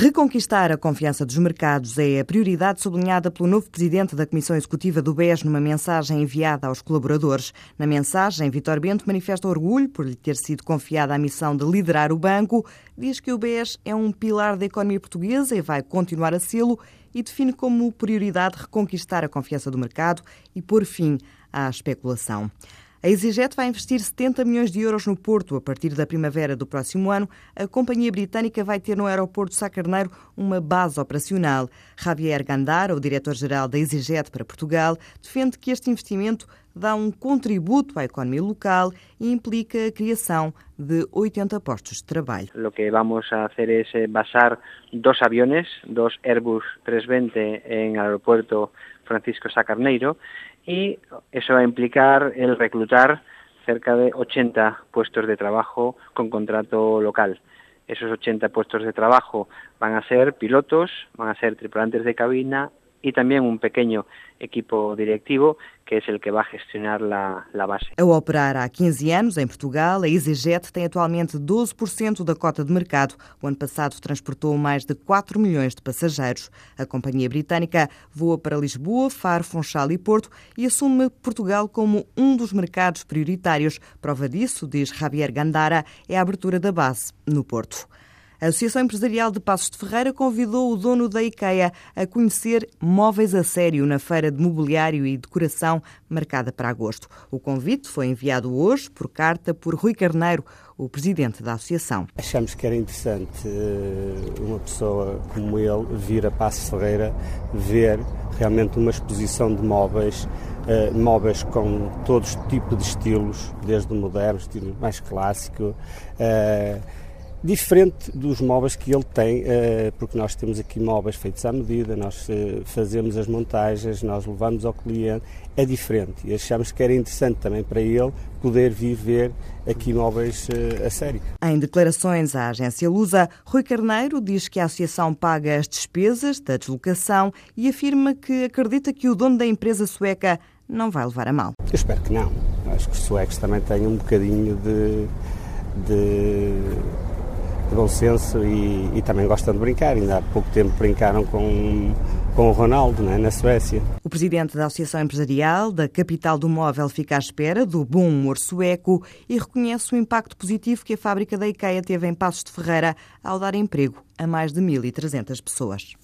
Reconquistar a confiança dos mercados é a prioridade sublinhada pelo novo presidente da Comissão Executiva do BES numa mensagem enviada aos colaboradores. Na mensagem, Vitor Bento manifesta orgulho por lhe ter sido confiada a missão de liderar o banco, diz que o BES é um pilar da economia portuguesa e vai continuar a sê-lo e define como prioridade reconquistar a confiança do mercado e pôr fim à especulação. A EasyJet vai investir 70 milhões de euros no Porto. A partir da primavera do próximo ano, a companhia britânica vai ter no aeroporto de Sacarneiro uma base operacional. Javier Gandara, o diretor-geral da EasyJet para Portugal, defende que este investimento dá um contributo à economia local e implica a criação de 80 postos de trabalho. O que vamos a fazer é eh, basar dois aviões, dois Airbus 320 em aeroporto Francisco Sacarneiro y eso va a implicar el reclutar cerca de 80 puestos de trabajo con contrato local. Esos 80 puestos de trabajo van a ser pilotos, van a ser tripulantes de cabina e também um pequeno equipo diretivo que é o que vai gestionar a, a base. A operar há 15 anos em Portugal, a EasyJet tem atualmente 12% da cota de mercado. O ano passado transportou mais de 4 milhões de passageiros. A companhia britânica voa para Lisboa, Faro, Funchal e Porto e assume Portugal como um dos mercados prioritários. Prova disso, diz Javier Gandara, é a abertura da base no Porto. A Associação Empresarial de Passos de Ferreira convidou o dono da IKEA a conhecer móveis a sério na feira de mobiliário e decoração marcada para agosto. O convite foi enviado hoje por carta por Rui Carneiro, o presidente da associação. Achamos que era interessante eh, uma pessoa como ele vir a Passos Ferreira ver realmente uma exposição de móveis Uh, móveis com todos os tipos de estilos, desde o moderno, estilo mais clássico, uh, diferente dos móveis que ele tem, eh, porque nós temos aqui móveis feitos à medida, nós eh, fazemos as montagens, nós levamos ao cliente, é diferente e achamos que era interessante também para ele poder viver aqui móveis eh, a sério. Em declarações à agência Lusa, Rui Carneiro diz que a associação paga as despesas da deslocação e afirma que acredita que o dono da empresa sueca não vai levar a mal. Eu espero que não. Acho que os suecos também têm um bocadinho de, de de bom senso e, e, também gostam de brincar. Ainda há pouco tempo brincaram com, com o Ronaldo né, na Suécia. O presidente da Associação Empresarial da Capital do Móvel fica à espera do bom humor sueco e reconhece o impacto positivo que a fábrica da IKEA teve em Passos de Ferreira ao dar emprego a mais de 1.300 pessoas.